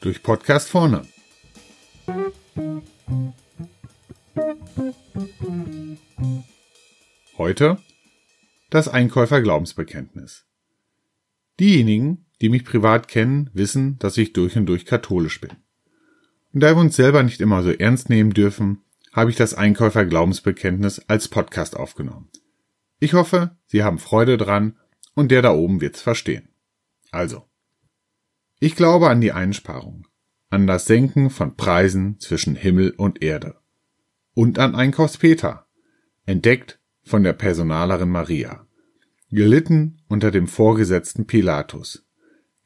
Durch Podcast vorne. Heute das Einkäufer-Glaubensbekenntnis. Diejenigen, die mich privat kennen, wissen, dass ich durch und durch katholisch bin. Und da wir uns selber nicht immer so ernst nehmen dürfen, habe ich das Einkäufer-Glaubensbekenntnis als Podcast aufgenommen. Ich hoffe, Sie haben Freude dran und der da oben wird's verstehen. Also. Ich glaube an die Einsparung, an das Senken von Preisen zwischen Himmel und Erde und an Einkaufspeter, entdeckt von der Personalerin Maria, gelitten unter dem Vorgesetzten Pilatus,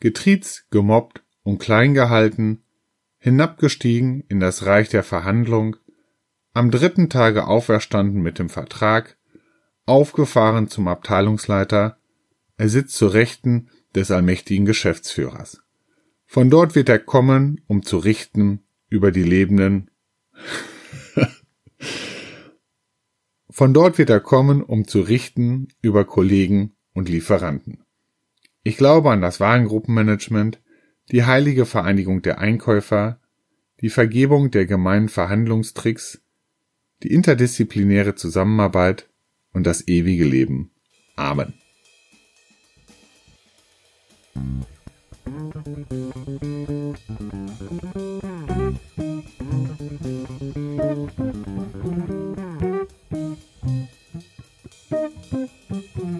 getriezt, gemobbt und klein gehalten, hinabgestiegen in das Reich der Verhandlung, am dritten Tage auferstanden mit dem Vertrag, aufgefahren zum Abteilungsleiter, er sitzt zur Rechten des allmächtigen Geschäftsführers. Von dort wird er kommen, um zu richten über die Lebenden. Von dort wird er kommen, um zu richten über Kollegen und Lieferanten. Ich glaube an das Warengruppenmanagement, die heilige Vereinigung der Einkäufer, die Vergebung der gemeinen Verhandlungstricks, die interdisziplinäre Zusammenarbeit und das ewige Leben. Amen. Boop, boop.